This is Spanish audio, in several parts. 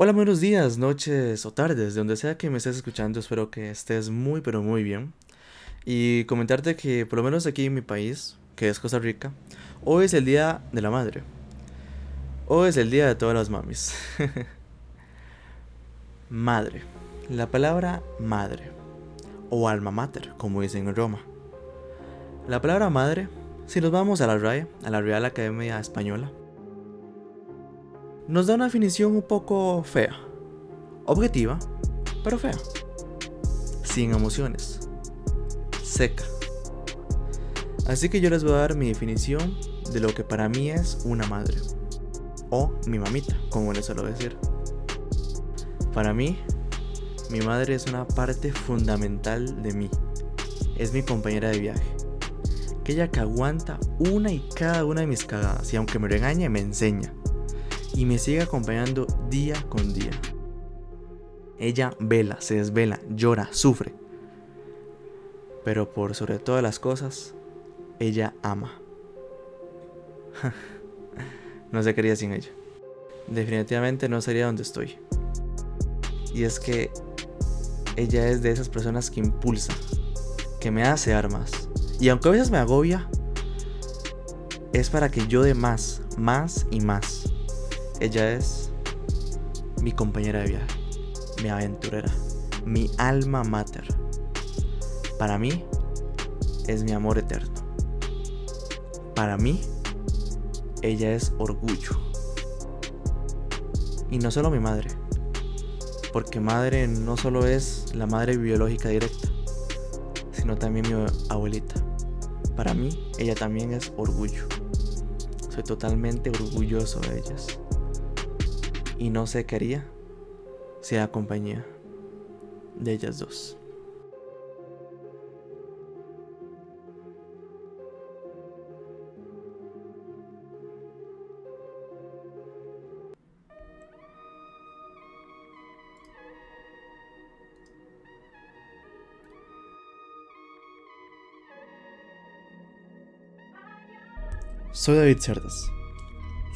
Hola, buenos días, noches o tardes, de donde sea que me estés escuchando, espero que estés muy pero muy bien. Y comentarte que por lo menos aquí en mi país, que es Costa Rica, hoy es el Día de la Madre. Hoy es el Día de todas las mamis. madre. La palabra madre. O alma mater, como dicen en Roma. La palabra madre, si nos vamos a la RAE, a la Real Academia Española, nos da una definición un poco fea. Objetiva, pero fea. Sin emociones. Seca. Así que yo les voy a dar mi definición de lo que para mí es una madre. O mi mamita, como les suelo decir. Para mí, mi madre es una parte fundamental de mí. Es mi compañera de viaje. Aquella que aguanta una y cada una de mis cagadas y aunque me regañe me enseña y me sigue acompañando día con día. Ella vela, se desvela, llora, sufre. Pero por sobre todas las cosas, ella ama. no se quería sin ella. Definitivamente no sería donde estoy. Y es que ella es de esas personas que impulsa, que me hace dar más. Y aunque a veces me agobia, es para que yo dé más, más y más. Ella es mi compañera de viaje, mi aventurera, mi alma mater. Para mí es mi amor eterno. Para mí, ella es orgullo. Y no solo mi madre, porque madre no solo es la madre biológica directa, sino también mi abuelita. Para mí, ella también es orgullo. Soy totalmente orgulloso de ellas y no sé qué haría si compañía de ellas dos. Soy David Cerdas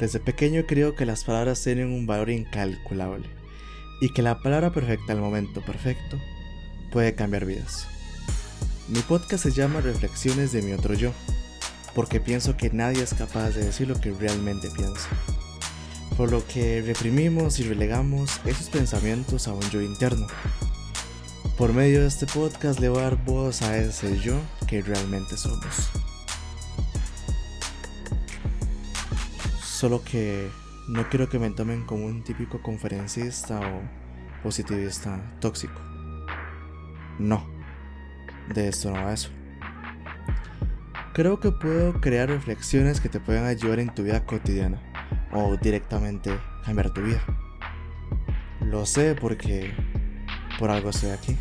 desde pequeño creo que las palabras tienen un valor incalculable y que la palabra perfecta al momento perfecto puede cambiar vidas. Mi podcast se llama Reflexiones de mi otro yo, porque pienso que nadie es capaz de decir lo que realmente piensa. Por lo que reprimimos y relegamos esos pensamientos a un yo interno. Por medio de este podcast le voy a dar voz a ese yo que realmente somos. Solo que no quiero que me tomen como un típico conferencista o positivista tóxico. No, de esto no va eso. Creo que puedo crear reflexiones que te puedan ayudar en tu vida cotidiana o directamente cambiar tu vida. Lo sé porque por algo estoy aquí.